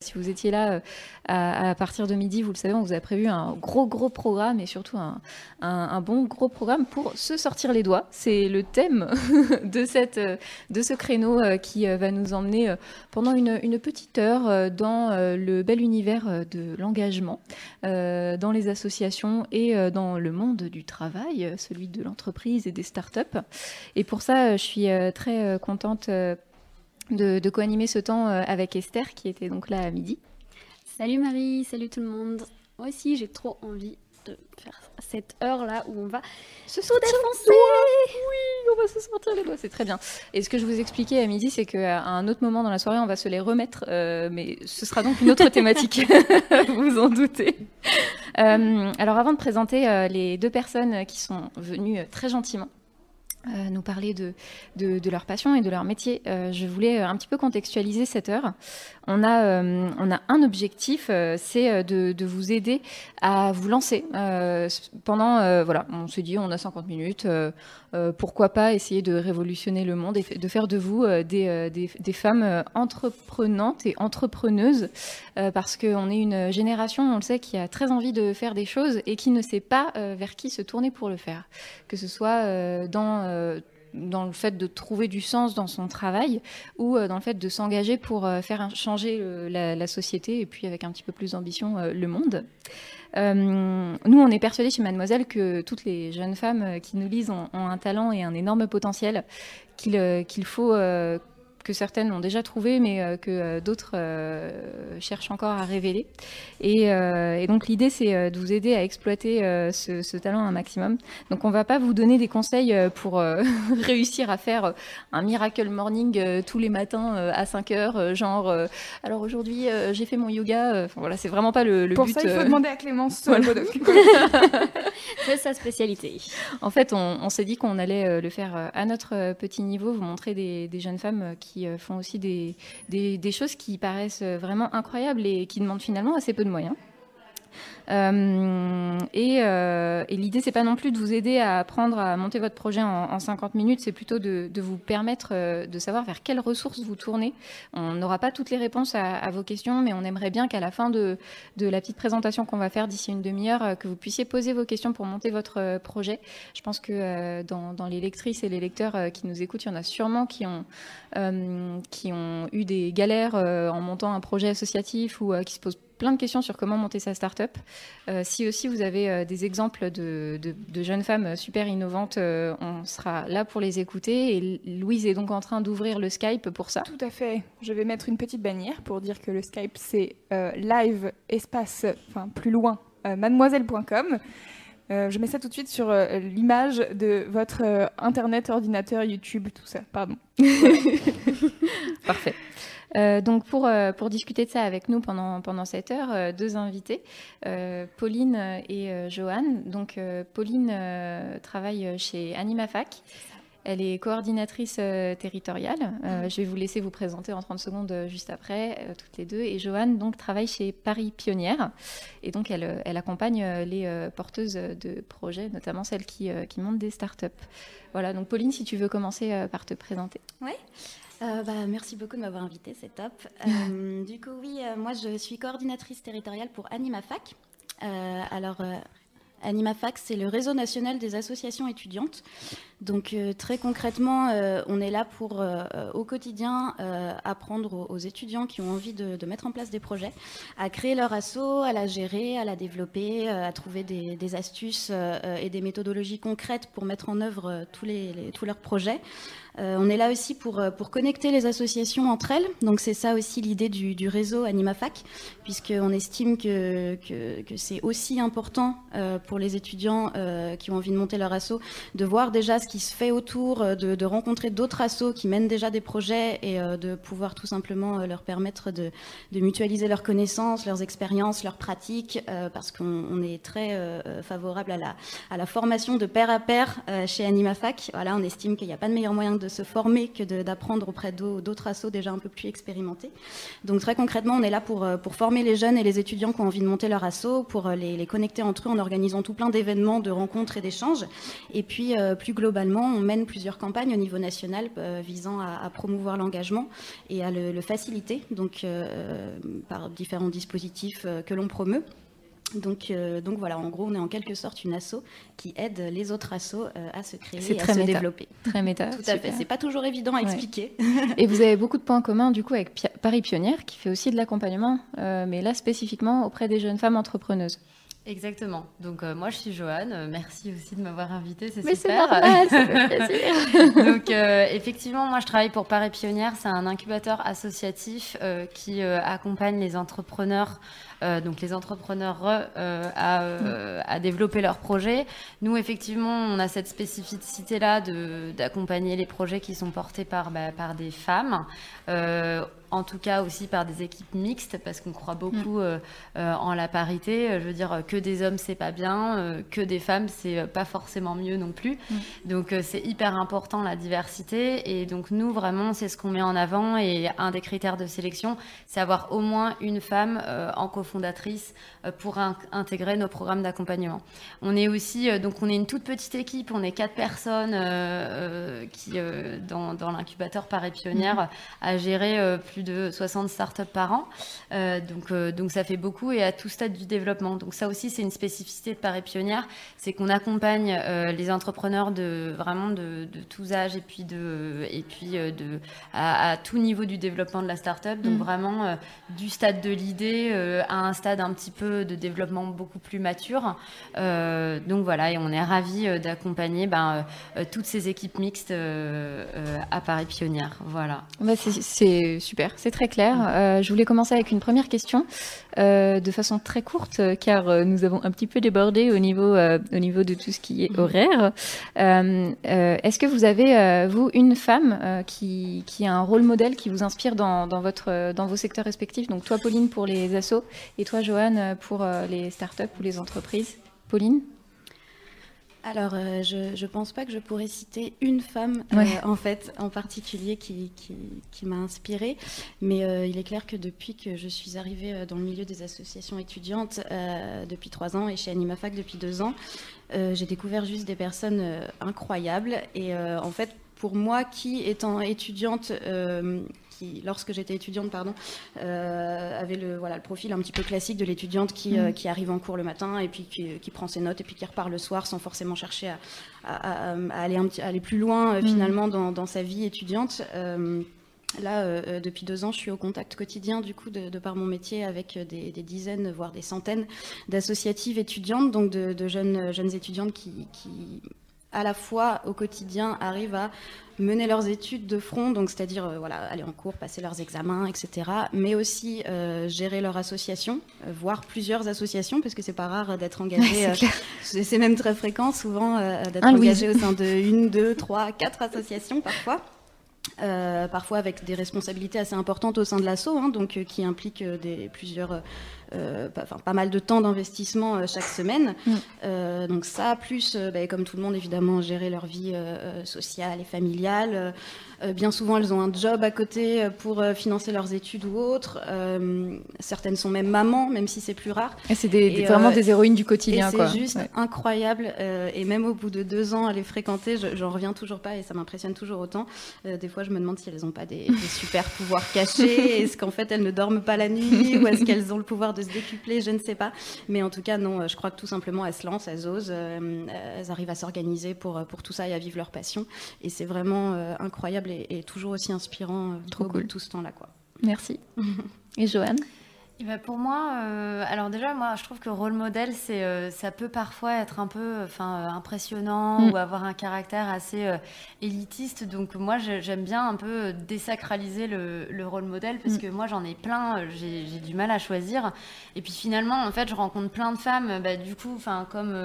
Si vous étiez là euh, à, partir de midi, vous le savez, on vous a prévu un gros gros programme et surtout un, bon gros programme pour se sortir les doigts. C'est le thème euh, de ce créneau euh, qui va nous emmener pendant une, petite heure dans le bel univers de l'engagement, dans les associations et dans le monde du travail, celui de l'entreprise et des startups. Et pour ça, je suis très contente de, de co-animer ce temps euh, avec Esther qui était donc là à midi. Salut Marie, salut tout le monde. Moi aussi, j'ai trop envie de faire cette heure-là où on va Se tout défoncer. Oui, on va se sortir les doigts, c'est très bien. Et ce que je vous expliquais à midi, c'est qu'à un autre moment dans la soirée, on va se les remettre, euh, mais ce sera donc une autre thématique, vous vous en doutez. Euh, alors avant de présenter euh, les deux personnes qui sont venues très gentiment euh, nous parler de, de, leur passion et de leur métier, euh, je voulais euh, un petit peu contextualiser cette heure. On a, on a un objectif, c'est de, de vous aider à vous lancer. Pendant, voilà, on s'est dit, on a 50 minutes, pourquoi pas essayer de révolutionner le monde et de faire de vous des, des, des femmes entreprenantes et entrepreneuses, parce qu'on est une génération, on le sait, qui a très envie de faire des choses et qui ne sait pas vers qui se tourner pour le faire. Que ce soit dans... euh, dans le fait de trouver du sens dans son travail ou euh, dans le fait de s'engager pour euh, faire changer la, société et puis avec un petit peu plus d'ambition le monde. Nous, on est persuadés chez Mademoiselle que toutes les jeunes femmes qui nous lisent ont, un talent et un énorme potentiel qu'il faut que certaines ont déjà trouvé, mais euh, que euh, d'autres euh, cherchent encore à révéler. Et, euh, et donc l'idée, c'est euh, de vous aider à exploiter euh, ce, ce talent un maximum. Donc on va pas vous donner des conseils euh, pour euh, réussir à faire un miracle morning euh, tous les matins euh, à 5 heures, euh, genre euh, alors aujourd'hui euh, j'ai fait mon yoga. euh, Enfin voilà, c'est vraiment pas le, le Pour but. ça, il faut euh, demander à Clémence voilà. Bodoc. C'est sa spécialité. En fait, on, on s'est dit qu'on allait euh, le faire euh, à notre petit niveau, vous montrer des, des jeunes femmes euh, qui euh, font aussi des, choses qui paraissent euh, vraiment incroyables et qui demandent finalement assez peu de moyens. Euh, et euh, et l'idée, c'est pas non plus de vous aider à apprendre à monter votre projet en, en 50 minutes, c'est plutôt de, vous permettre euh, de savoir vers quelles ressources vous tournez. On n'aura pas toutes les réponses à, vos questions, mais on aimerait bien qu'à la fin de, la petite présentation qu'on va faire d'ici une demi-heure, euh, que vous puissiez poser vos questions pour monter votre projet. Je pense que dans, les lectrices et les lecteurs qui nous écoutent, il y en a sûrement qui ont, eu des galères en montant un projet associatif ou qui se posent plein de questions sur comment monter sa start-up. Euh, si aussi vous avez euh, des exemples de, de- jeunes femmes super innovantes, euh, on sera là pour les écouter. Et Louise est donc en train d'ouvrir le Skype pour ça. Tout à fait. Je vais mettre une petite bannière pour dire que le Skype, c'est euh, live espace, enfin plus loin, euh, mademoiselle.com. Euh, je mets ça tout de suite sur euh, l'image de votre euh, internet, ordinateur, YouTube, tout ça. Pardon. Parfait. Donc pour, pour discuter de ça avec nous pendant, pendant cette heure, deux invités, Pauline et Joanne. Donc Pauline travaille chez AnimaFac. Elle est coordinatrice euh, territoriale. Euh, je vais vous laisser vous présenter en 30 secondes euh, juste après, toutes les deux. Et Joanne donc, travaille chez Paris Pionnière. Et donc, elle, elle accompagne les porteuses de projets, notamment celles qui, qui montent des startups. Voilà, donc Pauline, si tu veux commencer par te présenter. Euh, bah, merci beaucoup de m'avoir invité, c'est top. Euh, du coup, oui, euh, moi je suis coordinatrice territoriale pour AnimaFac. Alors, AnimaFac, c'est le réseau national des associations étudiantes. Donc, euh, très concrètement, euh, on est là pour, euh, au quotidien, apprendre aux, étudiants qui ont envie de, mettre en place des projets, à créer leur asso, à la gérer, à la développer, à trouver des, astuces et des méthodologies concrètes pour mettre en œuvre tous, leurs projets. On est là aussi pour, connecter les associations entre elles. Donc c'est ça aussi l'idée du, réseau AnimaFac, puisqu'on estime que, c'est aussi important pour les étudiants qui ont envie de monter leur asso de voir déjà ce qui se fait autour, de, rencontrer d'autres assos qui mènent déjà des projets et de pouvoir tout simplement leur permettre de, mutualiser leurs connaissances, leurs expériences, leurs pratiques, parce qu'on est très favorable à la, formation de pair à pair chez AnimaFac. Voilà, on estime qu'il n'y a pas de meilleur moyen de se former que d'apprendre auprès d'autres assos déjà un peu plus expérimentés. Donc très concrètement, on est là pour, former les jeunes et les étudiants qui ont envie de monter leur asso, pour les, les connecter entre eux en organisant tout plein d'événements, de rencontres et d'échanges. Et puis, euh, plus globalement, on mène plusieurs campagnes au niveau national euh, visant à, promouvoir l'engagement et à le, faciliter, donc euh, par différents dispositifs que l'on promeut. Donc, donc voilà, en gros, on est en quelque sorte une asso qui aide les autres assos à se créer et à se développer. Très méta. Tout à fait. C'est pas toujours évident à expliquer. et vous avez beaucoup de points communs du coup avec Paris Pionnière, qui fait aussi de l'accompagnement, mais là spécifiquement auprès des jeunes femmes entrepreneuses. Exactement. Donc euh, moi je suis Joanne. Euh, merci aussi de m'avoir invitée, c'est super. c'est normal, ça fait plaisir. Donc euh, effectivement, moi je travaille pour Paris Pionnière. C'est un incubateur associatif qui accompagne les entrepreneurs euh, donc les entrepreneurs euh, à, euh, à, développer leurs projets. Nous, effectivement, on a cette spécificité-là d'accompagner les projets qui sont portés par, bah, par des femmes en tout cas aussi par des équipes mixtes parce qu'on croit beaucoup mm. en la parité. Je veux dire que des hommes c'est pas bien, que des femmes c'est pas forcément mieux non plus. Mm. Donc c'est hyper important la diversité et donc nous vraiment c'est ce qu'on met en avant et un des critères de sélection c'est avoir au moins une femme en co fondatrice euh, pour intégrer nos programmes d'accompagnement. On est aussi, euh, donc on est une toute petite équipe, on est quatre personnes euh, qui, dans, dans l'incubateur Paris Pionnière, mhm. à gérer plus de 60 startups par an. donc, donc ça fait beaucoup et à tout stade du développement. Donc ça aussi, c'est une spécificité de Paris Pionnière, c'est qu'on accompagne les entrepreneurs de vraiment de, tous âges et puis de et puis de à, tout niveau du développement de la startup. Donc mhm. vraiment du stade de l'idée à un stade un petit peu de développement beaucoup plus mature. Euh, donc voilà, et on est ravis euh, d'accompagner ben, euh, toutes ces équipes mixtes à Paris Pionnière. Voilà. Bah, c'est super, c'est très clair. je voulais commencer avec une première question de façon très courte, car nous avons un petit peu débordé au niveau, au niveau de tout ce qui est horaire. Est-ce que vous avez, vous, une femme qui, qui, a un rôle modèle qui vous inspire dans, dans, votre, dans vos secteurs respectifs? Donc toi, Pauline, pour les assos, et toi, Joanne, pour euh, les startups ou les entreprises. Pauline? Alors, euh, je ne pense pas que je pourrais citer une femme, euh, en fait, en particulier, qui, qui, m'a inspirée. Mais il est clair que depuis que je suis arrivée dans le milieu des associations étudiantes, depuis trois ans, et chez AnimaFac depuis deux ans, j'ai découvert juste des personnes incroyables. Et en fait, pour moi, qui étant étudiante lorsque j'étais étudiante, pardon, euh, avait le, voilà, le profil un petit peu classique de l'étudiante qui, euh, mm. qui, arrive en cours le matin et puis qui, prend ses notes et puis qui repart le soir sans forcément chercher à, aller, un aller plus loin euh, mm. finalement dans, sa vie étudiante. Là, depuis deux ans, je suis au contact quotidien, du coup, de, par mon métier, avec des, dizaines, voire des centaines d'associatives étudiantes, donc de, jeunes, jeunes étudiantes qui, qui, à la fois, au quotidien, arrivent à mener leurs études de front, donc c'est-à-dire euh, voilà, aller en cours, passer leurs examens, etc. Mais aussi euh, gérer leur association, euh, voire plusieurs associations, parce que c'est pas rare d'être engagé. c'est même très fréquent, souvent, d'être engagé au sein de une, deux, trois, quatre associations parfois. parfois avec des responsabilités assez importantes au sein de l'asso, hein, donc qui impliquent des, plusieurs euh, pas, pas, mal de temps d'investissement euh, chaque semaine. Mm. Euh, donc ça, plus, bah, comme tout le monde, évidemment, gérer leur vie sociale et familiale. bien souvent, elles ont un job à côté pour financer leurs études ou autres. certaines sont même mamans, même si c'est plus rare. Et c'est vraiment des héroïnes du quotidien. C'est juste incroyable. et même au bout de deux ans à les fréquenter, j'en reviens toujours pas et ça m'impressionne toujours autant. des fois, je me demande si elles n'ont pas des, des super pouvoirs cachés. Est-ce qu'en fait, elles ne dorment pas la nuit ou est-ce qu'elles ont le pouvoir de de se décupler, je ne sais pas. Mais en tout cas, non, je crois que tout simplement, elles se lancent, elles osent, euh, elles arrivent à s'organiser pour, pour tout ça et à vivre leur passion. Et c'est vraiment euh, incroyable et, toujours aussi inspirant euh, Trop cool. tout ce temps-là. quoi. Merci. et Joanne eh ben, pour moi, euh, alors déjà, moi, je trouve que rôle modèle, c'est, euh, ça peut parfois être un peu, enfin, euh, impressionnant Mm. ou avoir un caractère assez euh, élitiste. Donc moi, j'aime bien un peu désacraliser le, le rôle modèle parce Mm. que moi, j'en ai plein. euh, J'ai, du mal à choisir. Et puis finalement, en fait, je rencontre plein de femmes. Bah, du coup, enfin, comme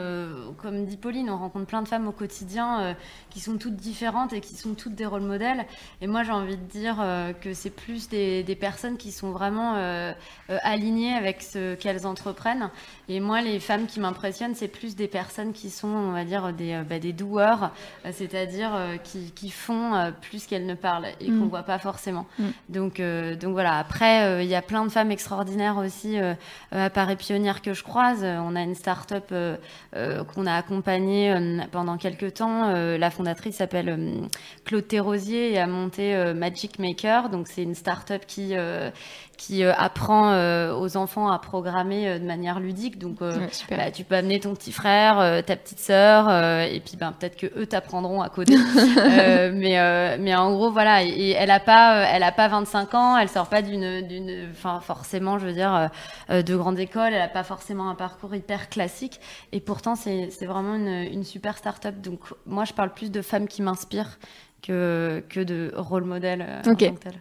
comme dit Pauline, on rencontre plein de femmes au quotidien euh, qui sont toutes différentes et qui sont toutes des rôles modèles. Et moi, j'ai envie de dire euh, que c'est plus des, des personnes qui sont vraiment euh, euh, alignées avec ce qu'elles entreprennent. Et moi, les femmes qui m'impressionnent, c'est plus des personnes qui sont, on va dire, des, euh, bah, des doueurs, euh, c'est-à-dire euh, qui, qui font plus qu'elles ne parlent et Mm. qu'on voit pas forcément. Mm. Donc, euh, donc voilà. Après, il y a plein de femmes extraordinaires aussi à Paris Pionnière que je croise. On a une start-up qu'on a accompagnée pendant quelques temps. La fondatrice s'appelle Claude Thérosier et a monté Magic Maker. Donc c'est une start-up qui euh, qui euh, apprend euh, aux enfants à programmer euh, de manière ludique. Donc Ouais, bah, tu peux amener ton petit frère, ta petite sœur, et puis ben peut-être que eux t'apprendront à coder. Mais mais en gros voilà, et, et elle a pas elle a pas 25 ans, elle sort pas d'une d'une enfin forcément je veux dire de grande école, elle a pas forcément un parcours hyper classique, et pourtant c'est c'est vraiment une une super start-up. Donc moi je parle plus de femmes qui m'inspirent que que de rôle modèle en Ok. tant que tel.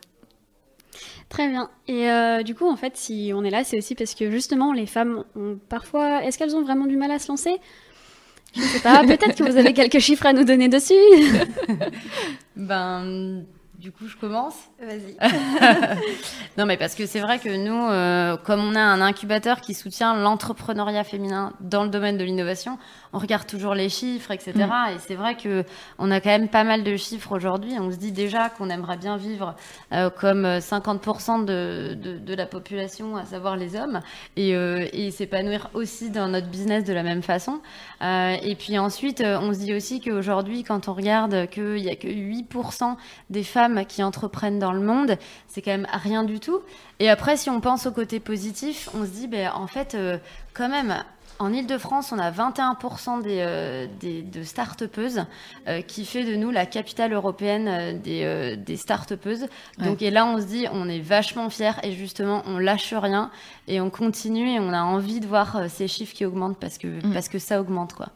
Très bien. Et euh, du coup, en fait, si on est là, c'est aussi parce que justement, les femmes ont parfois. Est-ce qu'elles ont vraiment du mal à se lancer? Je ne sais pas. Peut-être que vous avez quelques chiffres à nous donner dessus. Ben, du coup, je commence. Vas-y. Non, mais parce que c'est vrai que nous, euh, comme on a un incubateur qui soutient l'entrepreneuriat féminin dans le domaine de l'innovation, on regarde toujours les chiffres, etc. Et c'est vrai que on a quand même pas mal de chiffres aujourd'hui. On se dit déjà qu'on aimerait bien vivre euh, comme euh, 50% de, de, de la population, à savoir les hommes, et, euh, et s'épanouir aussi dans notre business de la même façon. Euh, et puis ensuite, euh, on se dit aussi qu'aujourd'hui, quand on regarde qu'il y a que 8% des femmes qui entreprennent dans le monde, c'est quand même rien du tout. Et après, si on pense au côté positif, on se dit, ben, en fait, euh, quand même, en Ile-de-France, on a 21% des, euh, des, de start-upeuses, euh, qui fait de nous la capitale européenne euh, des, euh, des start-upeuses. Donc, et là, on se dit, on est vachement fiers et justement, on lâche rien et on continue et on a envie de voir ces chiffres qui augmentent parce que, Mm. parce que ça augmente, quoi.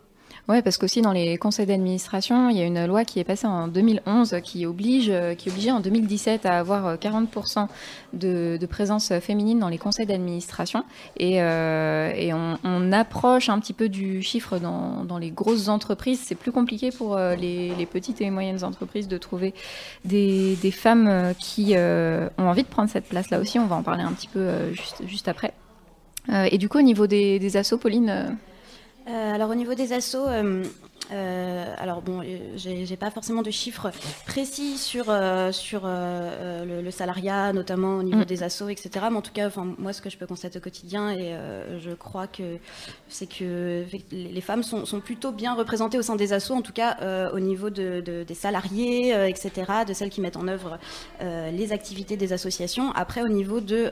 Ouais, parce qu'aussi dans les conseils d'administration, il y a une loi qui est passée en 2011 qui oblige, euh, qui obligeait en 2017 à avoir euh, 40% de, de présence féminine dans les conseils d'administration. Et, euh, on, approche un petit peu du chiffre dans, les grosses entreprises. C'est plus compliqué pour euh, les, petites et moyennes entreprises de trouver des, femmes euh, qui euh, ont envie de prendre cette place-là aussi. On va en parler un petit peu euh, juste, juste après. Euh, et du coup, au niveau des, des assos, Pauline euh, Euh, alors au niveau des assos, euh, alors bon, euh, j'ai pas forcément de chiffres précis sur euh, sur euh, le, le salariat, notamment au niveau Mm. des assos, etc. Mais en tout cas, moi, ce que je peux constater au quotidien, et je crois que c'est que les femmes sont, sont plutôt bien représentées au sein des assos, en tout cas au niveau de, de- des salariés, etc., de celles qui mettent en œuvre les activités des associations. Après, au niveau de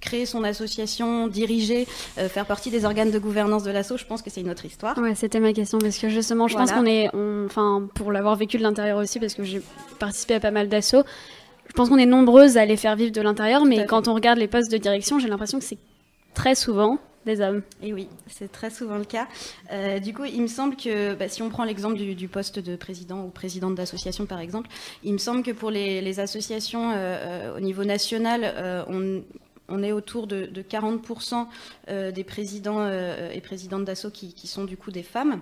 créer son association, diriger, faire partie des organes de gouvernance de l'asso, je pense que c'est une autre histoire. Ouais, c'était ma question parce que justement, je pense qu'on est, enfin, pour l'avoir vécu de l'intérieur aussi, parce que j'ai participé à pas mal d'assauts, je pense qu'on est nombreuses à les faire vivre de l'intérieur, mais quand on regarde les postes de direction, j'ai l'impression que c'est très souvent des hommes. Et oui, c'est très souvent le cas. Euh, du coup, il me semble que bah, si on prend l'exemple du, du poste de président ou présidente d'association, par exemple, il me semble que pour les, les associations euh, euh, au niveau national, euh, on, on est autour de, de 40% euh, des présidents et présidentes d'asso qui, qui sont du coup des femmes.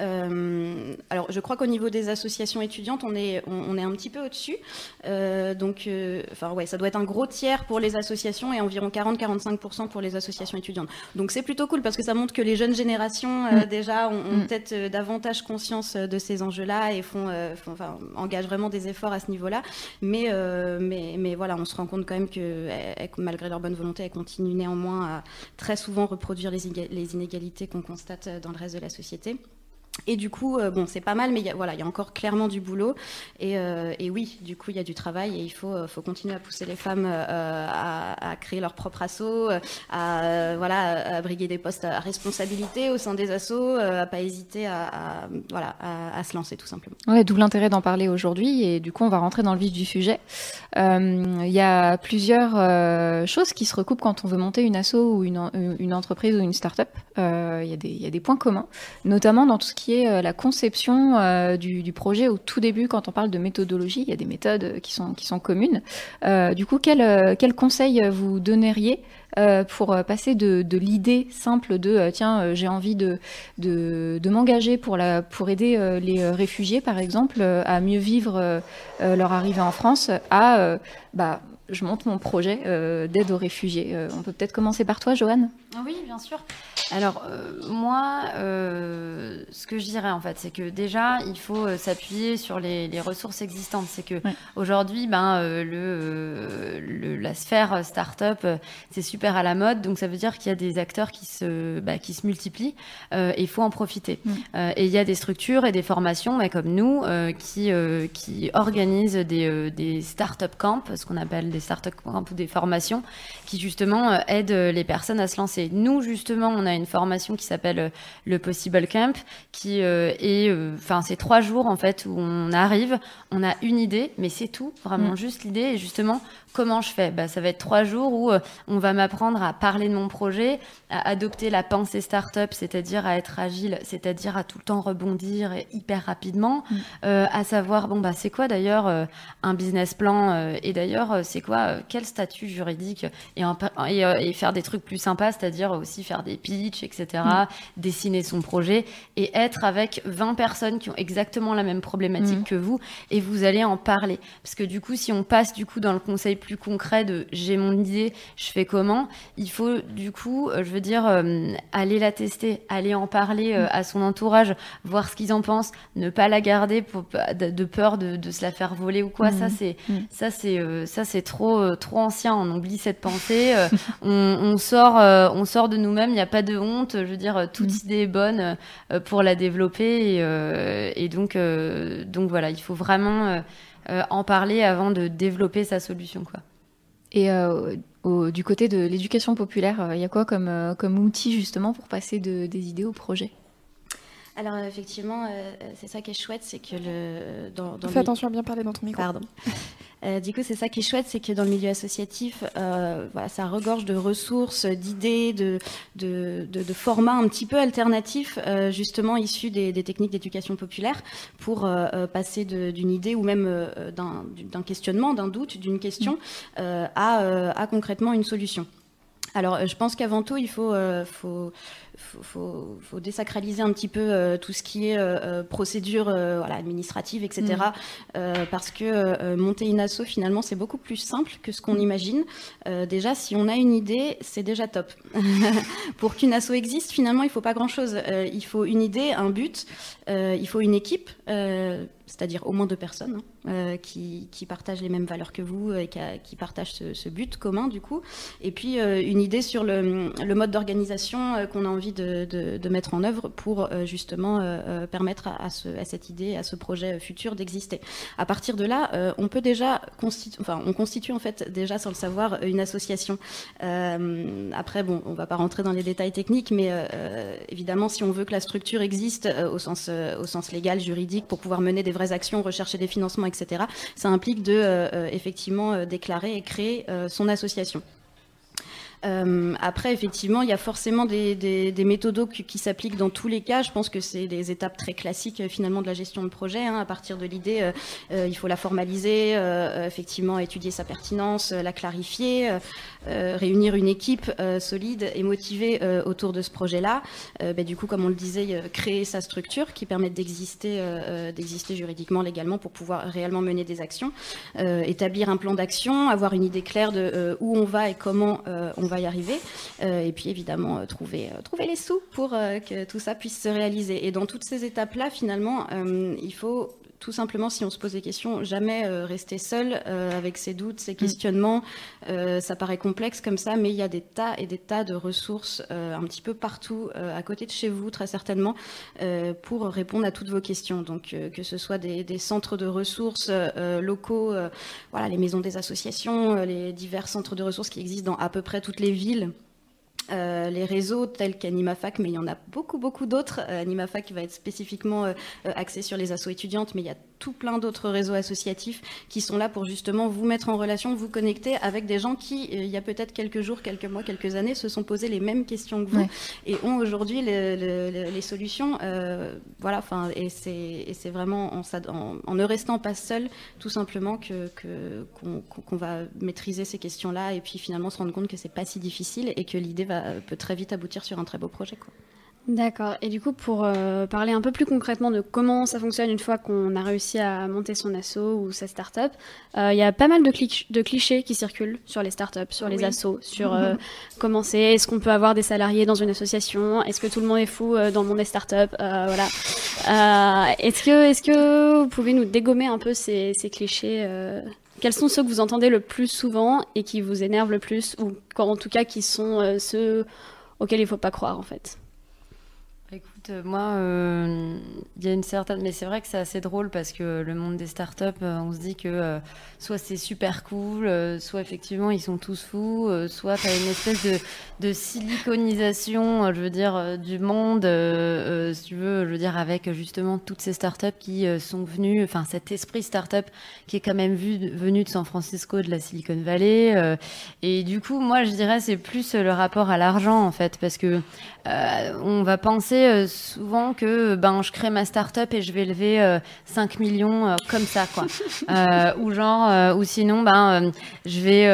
Euh, alors, je crois qu'au niveau des associations étudiantes, on est, on, on est un petit peu au-dessus. Euh, donc, euh, enfin, ouais, ça doit être un gros tiers pour les associations et environ 40-45% pour les associations étudiantes. Donc, c'est plutôt cool parce que ça montre que les jeunes générations, Mm. déjà, ont, ont Mm. peut-être davantage conscience de ces enjeux-là et font, font- enfin, engagent vraiment des efforts à ce niveau-là. Mais, mais, mais voilà, on se rend compte quand même que, elles- elles- malgré leur bonne volonté, elles continuent néanmoins à très souvent reproduire les, inégalités qu'on constate dans le reste de la société. Et du coup, euh, bon, c'est pas mal, mais il y a, voilà, il y a encore clairement du boulot. Et, euh, oui, du coup, il y a du travail et il faut, euh, faut continuer à pousser les femmes à, créer leur propre assaut, à, voilà, à briguer des postes à responsabilité au sein des euh, à pas hésiter à, voilà, à, se lancer tout simplement. Ouais, d'où l'intérêt d'en parler aujourd'hui et du coup on va rentrer dans le vif du sujet. Il y a plusieurs choses qui se recoupent quand on veut monter une asso ou une, en- une entreprise ou une start-up. Il y a des points communs, notamment dans tout ce qui euh, la conception euh, du, projet au tout début quand on parle de méthodologie. Il y a des méthodes qui sont, qui sont communes. Euh, du coup, quel, quel conseil vous donneriez pour passer de, l'idée simple de tiens j'ai envie de, de, de m'engager pour, la, pour aider les réfugiés par exemple à mieux vivre leur arrivée en France à bah, je monte mon projet euh, d'aide aux réfugiés. Euh, on peut peut-être commencer par toi Joanne Oui, bien sûr. Alors, euh, moi, ce que je dirais, en fait, c'est que déjà, il faut s'appuyer sur les, les ressources existantes. C'est que Ouais. aujourd'hui, ben, le, le- la sphère start-up, c'est super à la mode. Donc, ça veut dire qu'il y a des acteurs qui se, bah, qui se multiplient et il faut en profiter. Et il y a des structures et des formations, mais comme nous, qui, qui organisent des, des start-up camps, ce qu'on appelle des start-up camps ou des formations, qui justement euh, aident euh, les personnes à se lancer. Nous, justement, on a une formation qui s'appelle euh, le Possible Camp, qui est, enfin, c'est trois jours en fait où on arrive, on a une idée, mais c'est tout, vraiment Mm. juste l'idée. Et justement, comment je fais? Bah, ça va être trois jours où euh, on va m'apprendre à parler de mon projet, à adopter la pensée start-up, c'est-à-dire à être agile, c'est-à-dire à tout le temps rebondir et hyper rapidement, Mm. euh, à savoir bon bah c'est quoi d'ailleurs euh, un business plan? Et d'ailleurs c'est quoi euh, quel statut juridique et, en- et, euh, et faire des trucs plus sympas, c'est-à-dire aussi faire des pitchs, etc., dessiner son projet et être avec 20 personnes qui ont exactement la même problématique Mhm. que vous et vous allez en parler parce que du coup si on passe du coup dans le conseil plus concret de j'ai mon idée, je fais comment, il faut du coup euh, je veux dire euh, aller la tester, aller en parler euh, à son entourage, voir ce qu'ils en pensent, ne pas la garder pour, de, de peur de, de se la faire voler ou quoi. Ça c'est ça c'est euh, ça c'est trop euh, trop ancien. On oublie cette pensée. euh, on, on sort euh, on sort de nous-mêmes. Il n'y a pas de honte. Je veux dire toute Mhm. idée est bonne pour la développer et, et donc donc voilà il faut vraiment en parler avant de développer sa solution quoi. Et euh, au- du côté de l'éducation populaire, il y a quoi comme, comme outil justement pour passer de, des idées au projet? Alors euh, effectivement, euh, c'est ça qui est chouette, c'est que le dans, dans Fais le- attention à bien parler dans ton micro. Pardon. Euh, du coup, c'est ça qui est chouette, c'est que dans le milieu associatif, euh, voilà, ça regorge de ressources, d'idées, de, de, de, de formats un petit peu alternatifs, euh, justement issus des, des techniques d'éducation populaire, pour euh, euh, passer d'une idée ou même euh, d'un d'un questionnement, d'un doute, d'une question, euh, à, euh, à concrètement une solution. Alors, euh, je pense qu'avant tout, il faut, euh, faut, faut, faut- faut désacraliser un petit peu euh, tout ce qui est euh, euh, procédure euh, voilà, administrative, etc. Euh, parce que monter une asso, finalement, c'est beaucoup plus simple que ce qu'on imagine. Euh, déjà, si on a une idée, c'est déjà top. Pour qu'une asso existe, finalement, il faut pas grand-chose. Il faut une idée, un but, il faut une équipe, c'est-à-dire au moins deux personnes hein, euh, qui, qui partagent les mêmes valeurs que vous et qui, partagent ce, but commun, du coup. Et puis, euh, une idée sur le, mode d'organisation euh, qu'on a envie de, de- mettre en œuvre pour justement permettre à, ce- à cette idée, à ce projet futur d'exister. À partir de là, on peut déjà constituer, enfin, on constitue en fait déjà sans le savoir une association. Après, bon, on va pas rentrer dans les détails techniques, mais évidemment, si on veut que la structure existe au sens au sens légal, juridique, pour pouvoir mener des vraies actions, rechercher des financements, etc., ça implique de euh, euh, effectivement euh, déclarer et créer son association. Euh, après, effectivement, il y a forcément des, des, des méthodos qui, s'appliquent dans tous les cas. Je pense que c'est des étapes très classiques euh, finalement de la gestion de projet. hein. À partir de l'idée, euh, euh, il faut la formaliser, euh, effectivement étudier sa pertinence, euh, la clarifier, euh, euh, réunir une équipe euh, solide et motivée euh, autour de ce projet-là. Euh, ben, du coup, comme on le disait, euh, créer sa structure qui permette d'exister, euh, euh, d'exister juridiquement, légalement, pour pouvoir réellement mener des actions, Euh, établir un plan d'action, avoir une idée claire de euh, où on va et comment euh, on va y arriver, Euh, et puis évidemment euh, trouver euh, trouver les sous pour que tout ça puisse se réaliser. Et dans toutes ces étapes-là, finalement, il faut tout simplement, si on se pose des questions, jamais rester seul avec ses doutes, ses questionnements. ça paraît complexe comme ça, mais il y a des tas et des tas de ressources un petit peu partout, à côté de chez vous, très certainement, pour répondre à toutes vos questions. Donc, que ce soit des, des centres de ressources locaux, voilà, les maisons des associations, les divers centres de ressources qui existent dans à peu près toutes les villes euh, les réseaux tels qu'AnimaFac, mais il y en a beaucoup, beaucoup d'autres. Euh, AnimaFac va être spécifiquement euh, axé sur les assos étudiantes, mais il y a tout plein d'autres réseaux associatifs qui sont là pour justement vous mettre en relation, vous connecter avec des gens qui, il y a peut-être quelques jours, quelques mois, quelques années, se sont posés les mêmes questions que vous et ont aujourd'hui les, solutions. voilà, enfin, et c'est vraiment en, en, ne restant pas seul, tout simplement, que qu'on va maîtriser ces questions-là et puis finalement se rendre compte que c'est pas si difficile et que l'idée va peut très vite aboutir sur un très beau projet. Quoi. D'accord. Et du coup, pour euh, parler un peu plus concrètement de comment ça fonctionne une fois qu'on a réussi à monter son asso ou sa start-up, euh, il y a pas mal de, de, clichés qui circulent sur les start-up, sur les assos, sur euh, comment c'est, est-ce qu'on peut avoir des salariés dans une association, est-ce que tout le monde est fou dans le monde des start-up, voilà. est-ce que, est-ce que vous pouvez nous dégommer un peu ces, ces clichés quels sont ceux que vous entendez le plus souvent et qui vous énervent le plus, ou en tout cas qui sont euh, ceux auxquels il ne faut pas croire en fait? Euh, moi, euh, il y a une certaine. Mais c'est vrai que c'est assez drôle parce que le monde des startups, euh, on se dit que soit c'est super cool, soit effectivement ils sont tous fous, soit tu as une espèce de, de siliconisation, je veux dire, du monde, si tu veux, je veux dire, avec justement toutes ces startups qui sont venues, enfin cet esprit startup qui est quand même vu, venu de San Francisco, de la Silicon Valley. et du coup, moi, je dirais, c'est plus le rapport à l'argent en fait, parce que on va penser souvent que ben je crée ma start-up et je vais lever 5 euh, millions euh, comme ça quoi. Euh, ou genre ou sinon ben je vais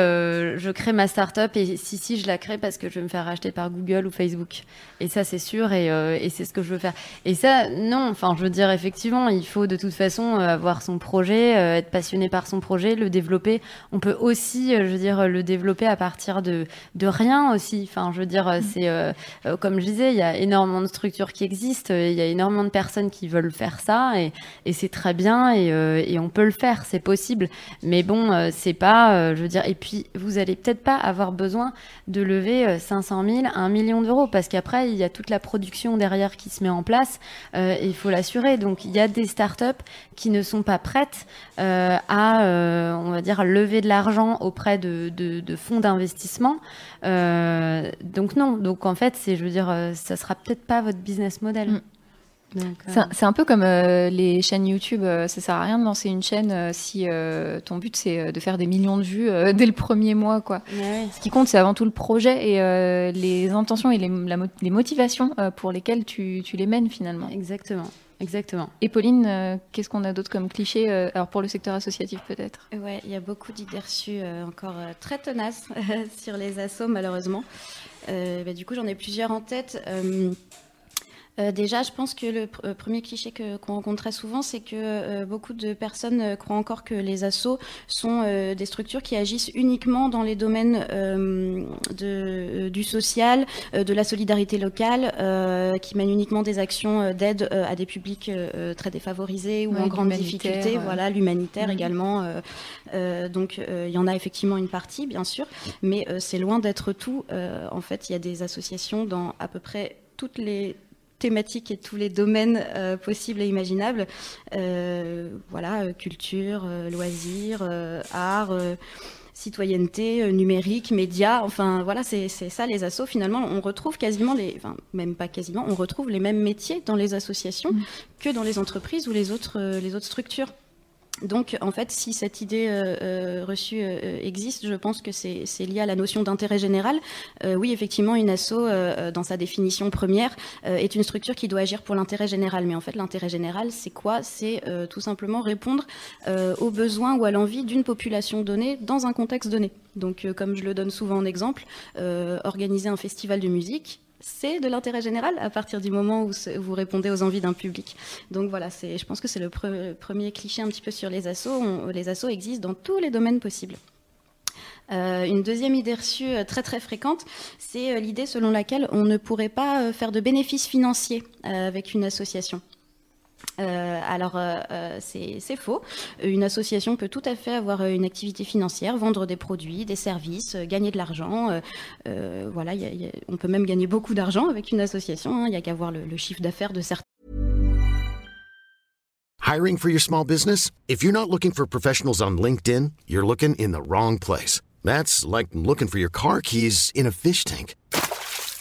je crée ma start-up et si si je la crée parce que je vais me faire racheter par Google ou Facebook. Et ça c'est sûr et, et c'est ce que je veux faire. Et ça non, enfin je veux dire effectivement, il faut de toute façon avoir son projet, être passionné par son projet, le développer. On peut aussi je veux dire le développer à partir de de rien aussi. Enfin je veux dire mm. c'est comme je disais, il y a énormément de structures qui existe. Il y a énormément de personnes qui veulent faire ça et, c'est très bien euh, et, on peut le faire, c'est possible. Mais bon, euh, c'est pas, euh, je veux dire, et puis vous allez peut-être pas avoir besoin de lever 500 000, 1 million d'euros parce qu'après, il y a toute la production derrière qui se met en place et il faut l'assurer. Donc il y a des startups qui ne sont pas prêtes à, on va dire, lever de l'argent auprès de fonds d'investissement. Donc non, donc en fait, c'est, je veux dire, ça sera peut-être pas votre business modèle. Mm. Euh, c'est un peu comme euh, les chaînes YouTube. Euh, ça sert à rien de lancer une chaîne si ton but c'est de faire des millions de vues dès le premier mois, quoi. Ce qui compte, c'est avant tout le projet et les intentions et les, les motivations pour lesquelles tu, tu, les mènes finalement. Exactement. Exactement. Et Pauline, qu'est-ce qu'on a d'autre comme cliché Alors pour le secteur associatif peut-être? Ouais, il y a beaucoup d'idées reçues encore très tenaces sur les assos malheureusement. Bah, du coup, j'en ai plusieurs en tête. Euh, déjà, je pense que le euh, premier cliché qu'on rencontre très souvent, c'est que euh, beaucoup de personnes croient encore que les assos sont des structures qui agissent uniquement dans les domaines de, du social, de la solidarité locale, qui mènent uniquement des actions d'aide à des publics très défavorisés ou en grande difficulté, voilà, l'humanitaire également. donc, il y en a effectivement une partie, bien sûr, mais c'est loin d'être tout. en fait, il y a des associations dans à peu près toutes les thématiques et tous les domaines euh, possibles et imaginables. Euh, voilà, euh, culture, loisirs, art citoyenneté, numérique, médias, enfin voilà, c'est ça les assos. Finalement, on retrouve quasiment les, enfin même pas quasiment, on retrouve les mêmes métiers dans les associations mmh. que dans les entreprises ou les autres, les autres structures. Donc, en fait, si cette idée euh, euh, reçue euh, existe, je pense que c'est lié à la notion d'intérêt général. oui, effectivement, une asso, dans sa définition première, est une structure qui doit agir pour l'intérêt général. Mais en fait, l'intérêt général, c'est quoi? C'est tout simplement répondre aux besoins ou à l'envie d'une population donnée dans un contexte donné. Donc, comme je le donne souvent en exemple, organiser un festival de musique, c'est de l'intérêt général à partir du moment où vous répondez aux envies d'un public. Donc voilà, je pense que c'est le premier cliché un petit peu sur les assos. les assos existent dans tous les domaines possibles. Euh, une deuxième idée reçue euh, très très fréquente, c'est euh, l'idée selon laquelle on ne pourrait pas faire de bénéfices financiers avec une association. Alors, c'est faux. Une association peut tout à fait avoir une activité financière, vendre des produits, des services, gagner de l'argent. voilà, on peut même gagner beaucoup d'argent avec une association. Hein. Il n'y a qu'à voir le, le chiffre d'affaires de certains. Hiring for your small business? If you're not looking for professionals on LinkedIn, you're looking in the wrong place. That's like looking for your car keys in a fish tank.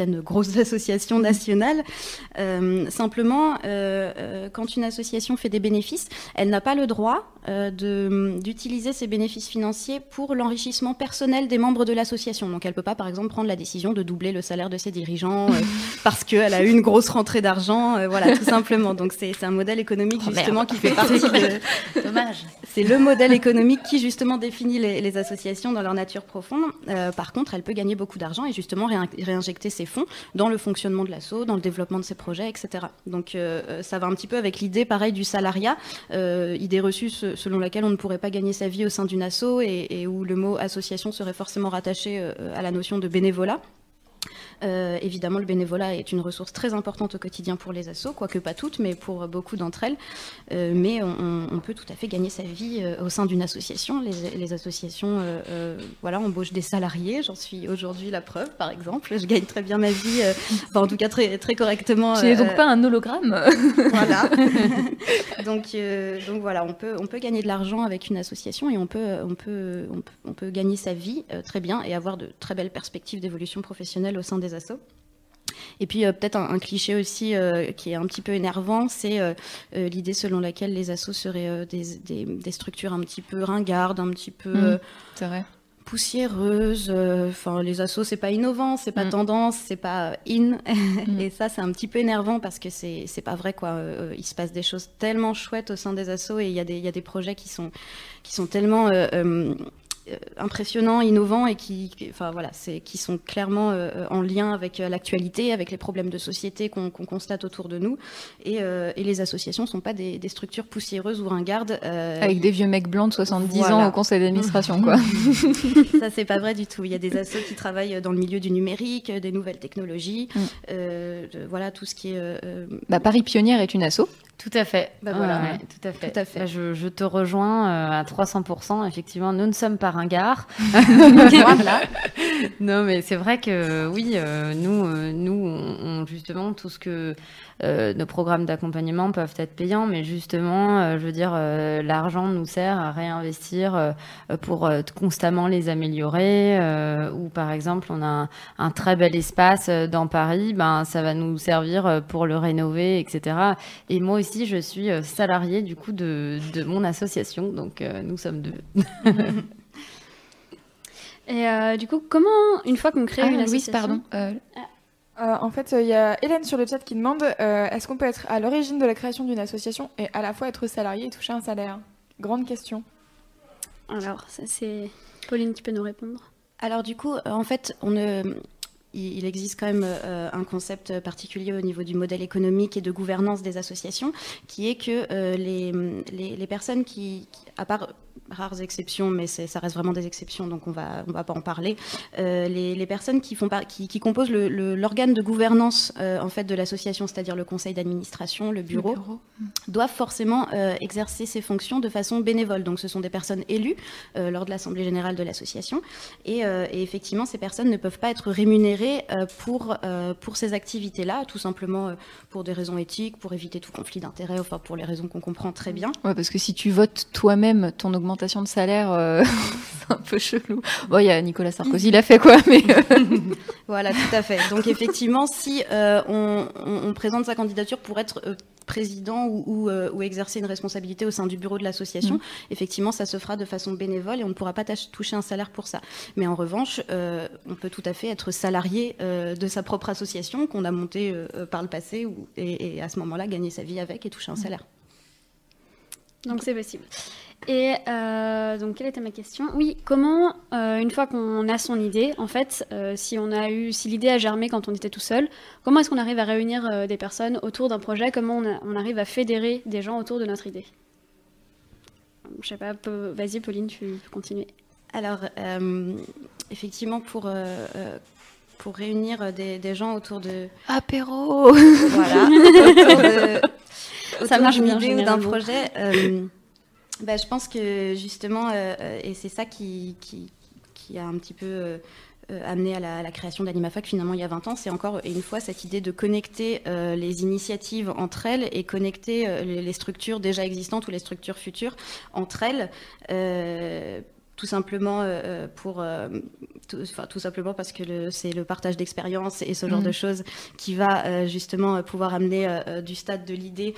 Une grosse association nationale. Euh, simplement, euh, euh, quand une association fait des bénéfices, elle n'a pas le droit euh, d'utiliser ces bénéfices financiers pour l'enrichissement personnel des membres de l'association. Donc elle ne peut pas, par exemple, prendre la décision de doubler le salaire de ses dirigeants parce qu'elle a eu une grosse rentrée d'argent, voilà, tout simplement. Donc c'est un modèle économique oh, justement qui fait partie de... Dommage. C'est le modèle économique qui justement définit les, les associations dans leur nature profonde. par contre, elle peut gagner beaucoup d'argent et justement réinjecter ses fonds dans le fonctionnement de l'assaut, dans le développement de ses projets, etc. Donc ça va un petit peu avec l'idée, pareil, du salariat, idée reçue selon laquelle on ne pourrait pas gagner sa vie au sein d'une asso et, où le mot association serait forcément rattaché euh, à la notion de bénévolat. Euh, évidemment, le bénévolat est une ressource très importante au quotidien pour les assos, quoique pas toutes, mais pour beaucoup d'entre elles. Euh, mais on, peut tout à fait gagner sa vie euh, au sein d'une association. Les, associations voilà, embauchent des salariés. J'en suis aujourd'hui la preuve, par exemple. Je gagne très bien ma vie, en tout cas très, très correctement. Tu n'es donc pas un hologramme? voilà. donc, donc voilà, on peut, on peut gagner de l'argent avec une association et on peut, on peut, on peut, on peut gagner sa vie très bien et avoir de très belles perspectives d'évolution professionnelle au sein des assauts. Et puis euh, peut-être un, cliché aussi euh, qui est un petit peu énervant, c'est euh, l'idée selon laquelle les assos seraient des, structures un petit peu ringardes, un petit peu mmh, poussiéreuses. Enfin, les assos c'est pas innovant, c'est pas mmh. tendance, c'est pas in. Mmh. Et ça c'est un petit peu énervant parce que c'est pas vrai quoi. il se passe des choses tellement chouettes au sein des assos et il y, a des, y a des projets qui sont qui sont tellement impressionnants, innovants et qui, enfin voilà, c'est qui sont clairement euh, en lien avec euh, l'actualité, avec les problèmes de société qu'on constate autour de nous. Et, et les associations sont pas des, structures poussiéreuses ou ringardes. avec des vieux mecs blancs de 70 ans au conseil d'administration, quoi. Ça c'est pas vrai du tout. Il y a des assos qui travaillent dans le milieu du numérique, des nouvelles technologies, mm. voilà tout ce qui est. Bah, Paris Pionnière est une asso. Tout à fait. Bah, voilà. tout à fait. Tout à fait. Bah, je, je, te rejoins à 300%. Effectivement, nous ne sommes pas ringard. non, mais c'est vrai que oui, euh, nous, euh, nous, on, justement, tout ce que euh, nos programmes d'accompagnement peuvent être payants, mais justement, je veux dire, l'argent nous sert à réinvestir pour constamment les améliorer. ou par exemple, on a un, très bel espace dans Paris, ben ça va nous servir pour le rénover, etc. Et moi aussi, je suis salariée du coup de, de mon association, donc nous sommes deux. Et euh, du coup, comment, une fois qu'on crée ah, une association... pardon. Euh, euh, en fait, il y a Hélène sur le chat qui demande est-ce qu'on peut être à l'origine de la création d'une association et à la fois être salarié et toucher un salaire? Grande question. Alors, ça c'est Pauline qui peut nous répondre. Alors du coup, en fait, on ne il existe quand même un concept particulier au niveau du modèle économique et de gouvernance des associations, qui est que les, les, personnes qui, à part rares exceptions, mais ça reste vraiment des exceptions, donc on va, on va pas en parler. Euh, les, personnes qui, font qui, qui composent l'organe de gouvernance euh, en fait de l'association, c'est-à-dire le conseil d'administration, le bureau, doivent forcément euh, exercer ces fonctions de façon bénévole. Donc ce sont des personnes élues lors de l'assemblée générale de l'association, et, et, effectivement ces personnes ne peuvent pas être rémunérées pour pour ces activités-là, tout simplement pour des raisons éthiques, pour éviter tout conflit d'intérêts, enfin pour les raisons qu'on comprend très bien. Ouais, parce que si tu votes toi-même ton augmentation de salaire, euh, c'est un peu chelou. Bon, il y a Nicolas Sarkozy, il a fait quoi, mais euh, voilà, tout à fait. Donc effectivement, si euh, on, présente sa candidature pour être président ou, ou, exercer une responsabilité au sein du bureau de l'association, mm. effectivement, ça se fera de façon bénévole et on ne pourra pas toucher un salaire pour ça. Mais en revanche, on peut tout à fait être salarié de sa propre association qu'on a montée par le passé et, et, à ce moment-là gagner sa vie avec et toucher un mm. salaire. Donc c'est possible. Et euh, donc, quelle était ma question? Oui, comment, euh, une fois qu'on a son idée, en fait, euh, si on a eu, si l'idée a germé quand on était tout seul, comment est-ce qu'on arrive à réunir des personnes autour d'un projet? Comment on, arrive à fédérer des gens autour de notre idée? Je sais pas, vas-y, Pauline, tu peux continuer. Alors, effectivement, pour pour réunir des, gens autour de apéro. Voilà. autour de, ça marche bien d'un projet. Bah, je pense que justement, euh, euh, et c'est ça qui, a un petit peu euh, amené à la, création d'AnimaFac finalement il y a 20 ans, c'est encore une fois cette idée de connecter les initiatives entre elles et connecter les, structures déjà existantes ou les structures futures entre elles tout simplement euh, euh, pour euh, tout, simplement parce que c'est le partage d'expérience et ce genre de mm. choses qui va justement pouvoir amener du stade de l'idée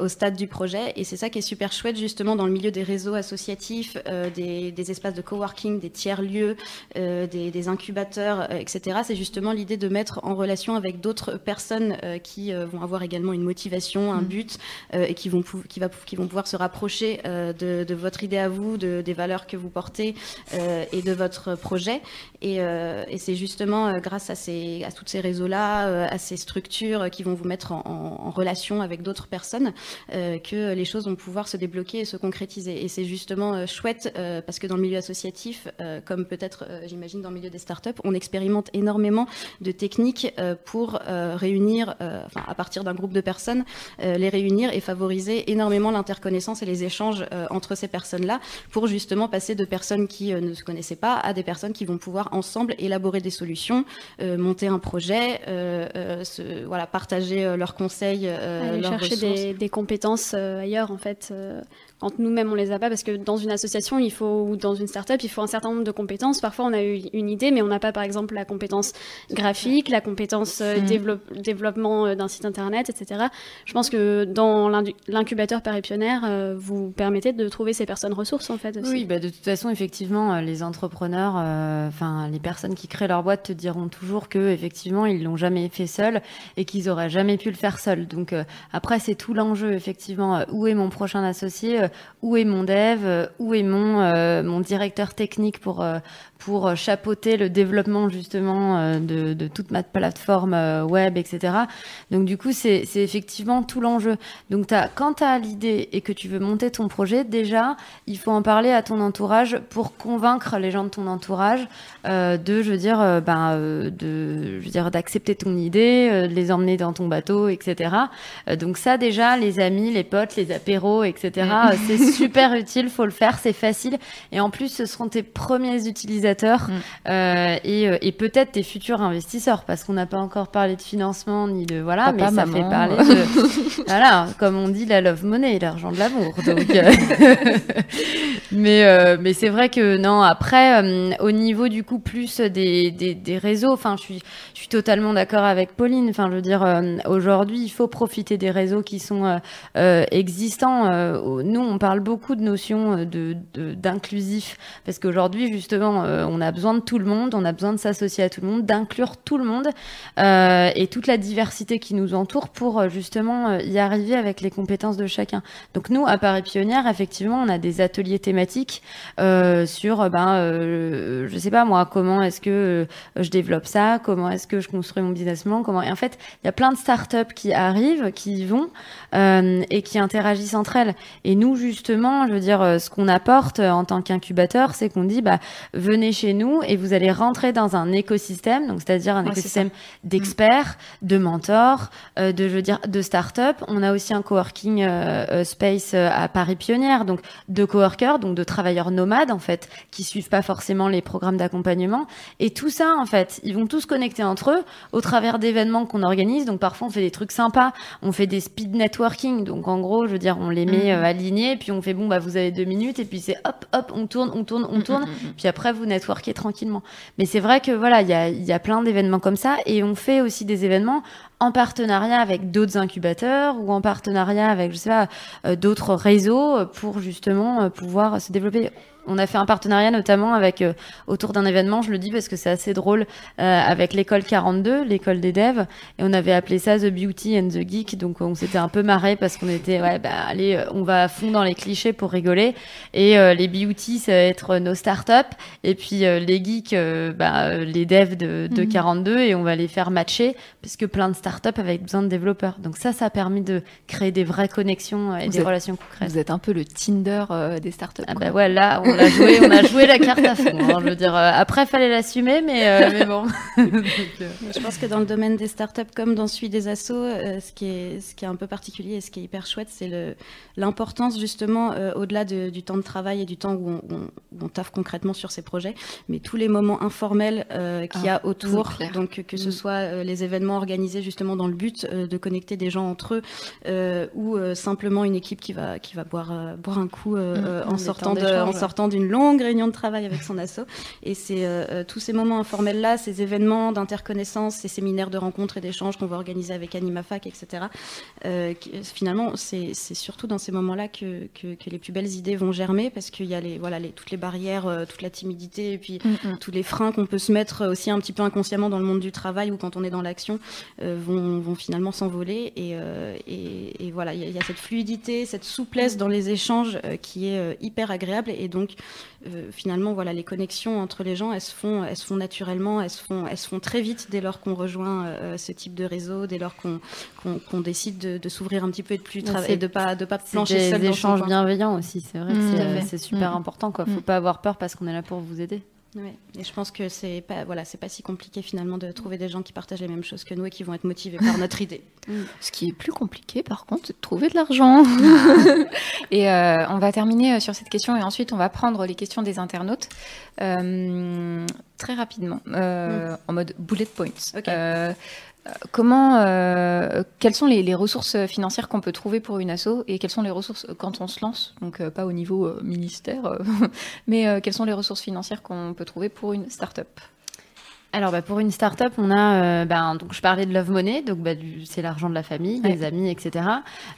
au stade du projet et c'est ça qui est super chouette justement dans le milieu des réseaux associatifs des, des, espaces de coworking des tiers lieux des, des, incubateurs etc c'est justement l'idée de mettre en relation avec d'autres personnes qui vont avoir également une motivation un mm. but et qui vont qui va qui vont pouvoir se rapprocher de, de, votre idée à vous de, des valeurs que vous portez euh, et de votre projet. Et, euh, c'est justement euh, grâce à, ces, à tous ces réseaux-là, à ces structures qui vont vous mettre en, relation avec d'autres personnes, que les choses vont pouvoir se débloquer et se concrétiser. Et c'est justement chouette parce que dans le milieu associatif, comme peut-être, j'imagine, dans le milieu des startups, on expérimente énormément de techniques pour réunir, enfin, à partir d'un groupe de personnes, les réunir et favoriser énormément l'interconnaissance et les échanges entre ces personnes-là pour justement passer de personnes personnes qui euh, ne se connaissaient pas à des personnes qui vont pouvoir ensemble élaborer des solutions, euh, monter un projet, euh, se, voilà, partager leurs conseils, Aller chercher des, des, compétences ailleurs en fait quand nous-mêmes on les a pas, parce que dans une association, il faut ou dans une start-up, il faut un certain nombre de compétences. Parfois, on a eu une idée, mais on n'a pas, par exemple, la compétence graphique, la compétence euh, mmh. développement euh, d'un site internet, etc. Je pense que dans l'incubateur Paris Pionnière, euh, vous permettez de trouver ces personnes ressources, en fait. Aussi. Oui, bah de toute façon, effectivement, les entrepreneurs, enfin les personnes qui créent leur boîte te diront toujours que effectivement, ils l'ont jamais fait seuls et qu'ils auraient jamais pu le faire seuls. Donc après, c'est tout l'enjeu, effectivement. où est mon prochain associé où est mon dev, où est mon, euh, mon directeur technique pour, euh, pour euh, chapeauter le développement justement euh, de, de toute ma plateforme euh, web, etc. Donc du coup, c'est effectivement tout l'enjeu. Donc as, quand tu as l'idée et que tu veux monter ton projet, déjà, il faut en parler à ton entourage pour convaincre les gens de ton entourage euh, de, je veux dire, ben, de, je veux dire, d'accepter ton idée, de les emmener dans ton bateau, etc. donc ça, déjà, les amis, les potes, les apéros, etc. C'est super utile, faut le faire, c'est facile. Et en plus, ce seront tes premiers utilisateurs Mm. Euh, euh, et, peut-être tes futurs investisseurs, parce qu'on n'a pas encore parlé de financement ni de voilà, mais ça fait parler de voilà, comme on dit la love money, l'argent de l'amour. Donc, euh, mais mais c'est vrai que non. Après, au niveau du coup plus des, des, réseaux, enfin, je suis je suis totalement d'accord avec Pauline. Enfin, je veux dire, aujourd'hui, il faut profiter des réseaux qui sont existants. nous, on parle beaucoup de notions de d'inclusif, parce qu'aujourd'hui, justement, euh, on a besoin de tout le monde, on a besoin de s'associer à tout le monde, d'inclure tout le monde euh, et toute la diversité qui nous entoure pour euh, justement y arriver avec les compétences de chacun. Donc nous, à Paris Pionnière, effectivement, on a des ateliers thématiques sur, ben, je sais pas moi, comment est-ce que je développe ça, comment est-ce que je construis mon business plan, comment. Et en fait, il y a plein de startups qui arrivent, qui y vont et qui interagissent entre elles. Et nous, justement, je veux dire, ce qu'on apporte en tant qu'incubateur, c'est qu'on dit, bah, venez chez nous et vous allez rentrer dans un écosystème, donc c'est-à-dire un écosystème d'experts, de mentors, euh, de je veux dire de start-up. On a aussi un coworking euh, euh, space à Paris Pionnière, donc de coworkers, donc de travailleurs nomades en fait, qui suivent pas forcément les programmes d'accompagnement. Et tout ça en fait, ils vont tous connecter entre eux au travers d'événements qu'on organise. Donc parfois on fait des trucs sympas, on fait des speed networking. Donc en gros, je veux dire, on les met mhm. alignés, puis on fait bon bah vous avez deux minutes et puis c'est hop hop on tourne, on tourne, on tourne. Puis après vous networker tranquillement. Mais c'est vrai que voilà, il y a, y a plein d'événements comme ça et on fait aussi des événements en partenariat avec d'autres incubateurs ou en partenariat avec, je sais pas, euh, d'autres réseaux pour justement euh, pouvoir se développer. On a fait un partenariat notamment avec autour d'un événement, je le dis parce que c'est assez drôle, avec l'école 42, l'école des devs, et on avait appelé ça The Beauty and the Geek. Donc on s'était un peu marré parce qu'on était, ouais, bah allez, on va à fond dans les clichés pour rigoler. Et les beauty, ça va être nos startups, et puis les geeks, bah, les devs de, de 42, mhm. et on va les faire matcher puisque plein de startups avaient besoin de développeurs. Donc ça, ça a permis de créer des vraies connexions et des relations concrètes. Vous êtes un peu le Tinder euh, des startups. Ah bah ouais, là, on a joué, on a joué la carte à fond. Hein, je veux dire, euh, après, fallait l'assumer, mais, euh, mais bon. je pense que dans le domaine des startups, comme dans celui des assos, ce, qui est, ce qui est un peu particulier et ce qui est hyper chouette, c'est l'importance justement, au-delà du temps de travail et du temps où on, on, taffe concrètement sur ces projets, mais tous les moments informels qu'il y a ah, autour, donc que ce mm. soit les événements organisés justement dans le but de connecter des gens entre eux euh, ou euh, simplement une équipe qui va, qui va boire, euh, boire un coup mm. en, sortant en sortant d'une longue réunion de travail avec son asso. Et c'est tous ces moments informels-là, ces événements d'interconnaissance, ces séminaires de rencontres et d'échanges qu'on va organiser avec AnimaFac, etc. finalement, c'est surtout dans ces moments-là que, que, les plus belles idées vont germer parce qu'il y a les, voilà, les, toutes les barrières, toute la timidité et puis mm, mm. tous les freins qu'on peut se mettre aussi un petit peu inconsciemment dans le monde du travail ou quand on est dans l'action vont, vont, finalement s'envoler. Et, et, voilà, il y, a cette fluidité, cette souplesse dans les échanges euh, qui est euh, hyper agréable. Et donc, euh, finalement, voilà, les connexions entre les gens, elles se font, elles se font naturellement, elles se font, elles se font très vite dès lors qu'on rejoint ce type de réseau, dès lors qu'on décide de, s'ouvrir un petit peu et de plus travailler, de pas de pas plancher des, seul des échanges bienveillants aussi. C'est vrai, mmh. c'est super mmh. important. Quoi, faut mmh. pas avoir peur parce qu'on est là pour vous aider. Et je pense que c'est pas voilà, c'est pas si compliqué finalement de trouver des gens qui partagent les mêmes choses que nous et qui vont être motivés par notre idée. Ce qui est plus compliqué, par contre, c'est de trouver de l'argent. et euh, on va terminer euh, sur cette question et ensuite on va prendre les questions des internautes euh, très rapidement, mm. en mode bullet points. Okay. Comment, euh, quelles sont les, ressources financières qu'on peut trouver pour une asso et quelles sont les ressources quand on se lance, donc euh, pas au niveau euh, ministère, mais quelles sont les ressources financières qu'on peut trouver pour une start-up? Alors bah, pour une start-up, on a, euh, ben, donc je parlais de Love Money, donc bah, c'est l'argent de la famille, des amis, etc.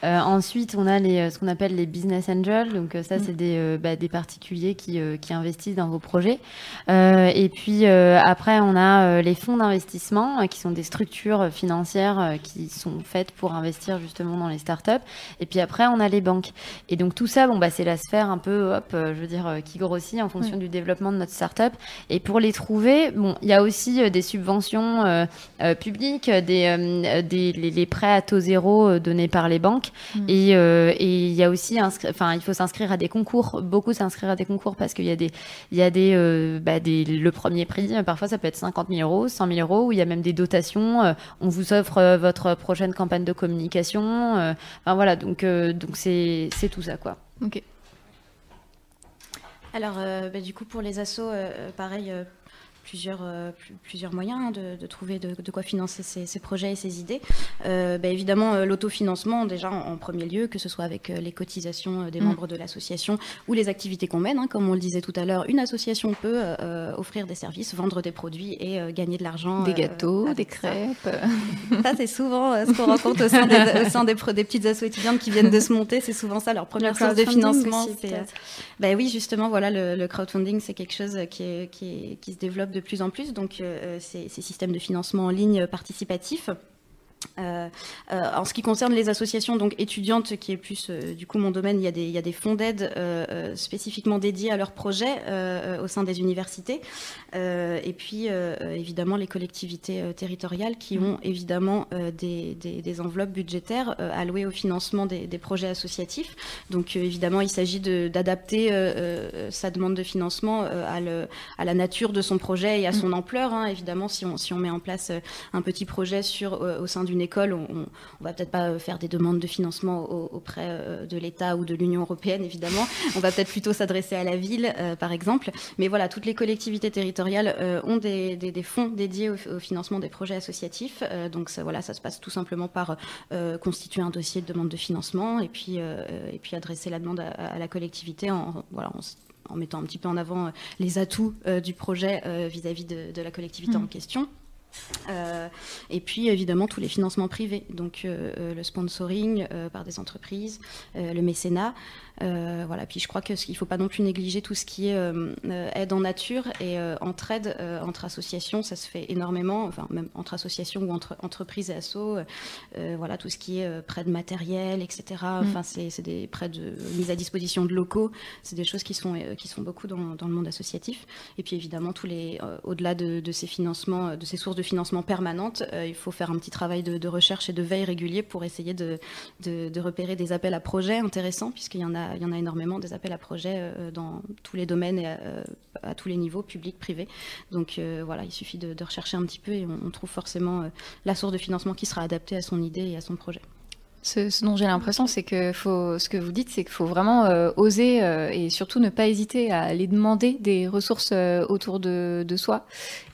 Euh, ensuite, on a les, euh, ce qu'on appelle les business angels, donc ça mm. c'est des, bah, des particuliers qui, qui investissent dans vos projets. et puis après, on a les fonds d'investissement, qui sont des structures financières qui sont faites pour investir justement dans les start-up. Et puis après, on a les banques. Et donc tout ça, bon bah c'est la sphère un peu, hop, je veux dire, qui grossit en fonction du développement de notre start-up. Et pour les trouver, bon, il y a aussi euh, des subventions euh, euh, publiques, des, des les, prêts à taux zéro donnés par les banques. Mm. Et il y a aussi, enfin, il faut s'inscrire à des concours, beaucoup s'inscrire à des concours parce qu'il y a des, il y a des, bah, des, le premier prix, parfois ça peut être 50 000 euros, 100 000 euros, où il y a même des dotations. on vous offre votre prochaine campagne de communication. enfin voilà, donc donc c'est tout ça quoi. Ok. Alors, bah, du coup, pour les assos, pareil, euh, plusieurs moyens hein, de, trouver de, quoi financer ces, projets et ces idées. Euh, bah, évidemment, euh, l'autofinancement, déjà en, premier lieu, que ce soit avec les cotisations des mm. membres de l'association ou les activités qu'on mène. Hein. comme on le disait tout à l'heure, une association peut offrir des services, vendre des produits et gagner de l'argent. Des gâteaux, des crêpes. Ça, c'est souvent ce qu'on rencontre au sein, des, des, petites assos étudiantes qui viennent de se monter. C'est souvent ça leur première source de financement. bah, oui, justement, voilà, le, crowdfunding, c'est quelque chose qui, qui, qui se développe de plus en plus, donc euh, ces, ces, systèmes de financement en ligne participatifs. Euh, euh, en ce qui concerne les associations donc étudiantes, qui est plus euh, du coup mon domaine, il y a des, il y a des fonds d'aide spécifiquement dédiés à leurs projets au sein des universités. et puis évidemment les collectivités territoriales qui ont évidemment des, des, des, enveloppes budgétaires allouées au financement des, projets associatifs. Donc évidemment il s'agit d'adapter sa demande de financement à, le, à, la nature de son projet et à son ampleur. Hein. Évidemment si on, si on met en place un petit projet sur, au sein du école, on, ne va peut-être pas euh, faire des demandes de financement auprès euh, de l'État ou de l'Union européenne, évidemment. On va peut-être plutôt s'adresser à la ville, euh, par exemple. Mais voilà, toutes les collectivités territoriales ont des, fonds dédiés au, financement des projets associatifs. donc ça, voilà, ça se passe tout simplement par constituer un dossier de demande de financement et puis, et puis adresser la demande à, la collectivité en, voilà, en, mettant un petit peu en avant les atouts du projet vis-à-vis de, la collectivité en mmh. Question. et puis évidemment tous les financements privés, donc le sponsoring par des entreprises, le mécénat. Euh, voilà. Puis je crois qu'il ne faut pas non plus négliger tout ce qui est euh, euh, aide en nature et entraide entre associations, ça se fait énormément, enfin même entre associations ou entre entreprises et assos. voilà, tout ce qui est prêt de matériel, etc. Mm. Enfin, c'est des prêts de mise à disposition de locaux. C'est des choses qui sont qui sont beaucoup dans, le monde associatif. Et puis évidemment, tous les au-delà de, ces financements, de ces sources de financement permanentes, il faut faire un petit travail de, recherche et de veille régulier pour essayer de, de repérer des appels à projets intéressants, puisqu'il y en a il y en a énormément des appels à projets euh, dans tous les domaines et euh, à, tous les niveaux, publics, privés. Donc euh, voilà, il suffit de, rechercher un petit peu et on trouve forcément la source de financement qui sera adaptée à son idée et à son projet. Ce, dont j'ai l'impression, c'est que faut, ce que vous dites, c'est qu'il faut vraiment euh, oser euh, et surtout ne pas hésiter à aller demander des ressources euh, autour de, de, soi.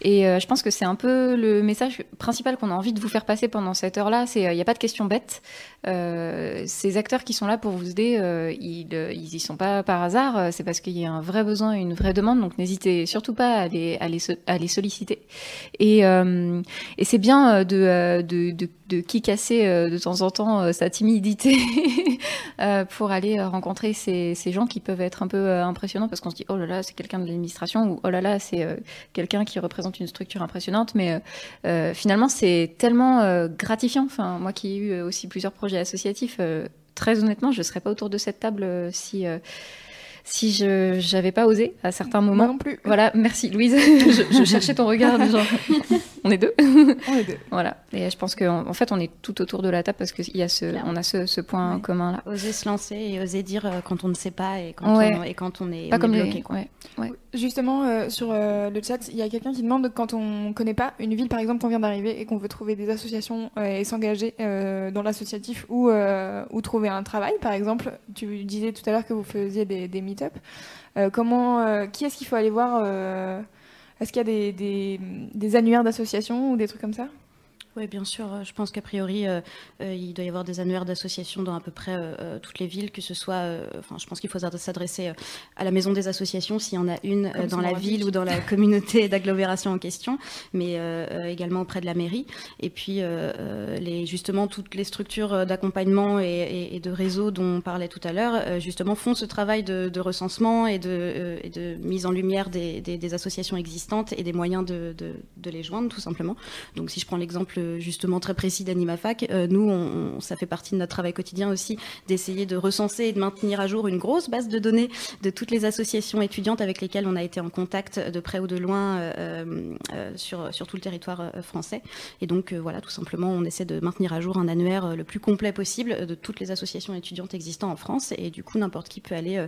Et je pense que c'est un peu le message principal qu'on a envie de vous faire passer pendant cette heure-là. C'est il n'y a pas de questions bêtes. ces acteurs qui sont là pour vous aider, ils, ils y sont pas par hasard. C'est parce qu'il y a un vrai besoin, une vraie demande. Donc n'hésitez surtout pas à les, à les, à les solliciter. Et, et c'est bien de, de, de, de qui casser de temps en temps sa timidité euh, pour aller euh, rencontrer ces, gens qui peuvent être un peu euh, impressionnants parce qu'on se dit oh là là c'est quelqu'un de l'administration ou oh là là c'est quelqu'un qui représente une structure impressionnante. Mais finalement c'est tellement gratifiant. Enfin moi qui ai eu aussi plusieurs projets associatifs très honnêtement je ne serais pas autour de cette table si si je n'avais pas osé à certains moments. non plus. Voilà, merci Louise. je, cherchais ton regard, genre, on est deux. on est deux. Voilà. Et je pense qu'en en fait, on est tout autour de la table parce qu'on a ce, on a ce, point commun là. Oser se lancer et oser dire euh, quand on ne sait pas et quand, on, et quand on est, pas comme bloqué. Justement, euh, sur euh, le chat, il y a quelqu'un qui demande quand on ne connaît pas une ville, par exemple, qu'on vient d'arriver et qu'on veut trouver des associations et s'engager dans l'associatif ou, ou trouver un travail, par exemple. Tu disais tout à l'heure que vous faisiez des, des meet-up. comment, qui est-ce qu'il faut aller voir est-ce qu'il y a des, des, des annuaires d'associations ou des trucs comme ça? Oui, bien sûr. Euh, je pense qu'a priori, euh, euh, il doit y avoir des annuaires d'associations dans à peu près toutes les villes, que ce soit. enfin, je pense qu'il faut s'adresser à la maison des associations s'il y en a une dans la ville ou dans la communauté d'agglomération en question, mais également auprès de la mairie. Et puis, les, justement, toutes les structures d'accompagnement et, de réseau dont on parlait tout à l'heure, justement, font ce travail de, recensement et de, de, mise en lumière des, des, associations existantes et des moyens de, de les joindre, tout simplement. Donc, si je prends l'exemple justement très précis d'AnimaFac, euh, nous, ça fait partie de notre travail quotidien aussi d'essayer de recenser et de maintenir à jour une grosse base de données de toutes les associations étudiantes avec lesquelles on a été en contact de près ou de loin euh, euh, sur, tout le territoire français. Et donc, voilà, tout simplement, on essaie de maintenir à jour un annuaire le plus complet possible de toutes les associations étudiantes existantes en France. Et du coup, n'importe qui peut aller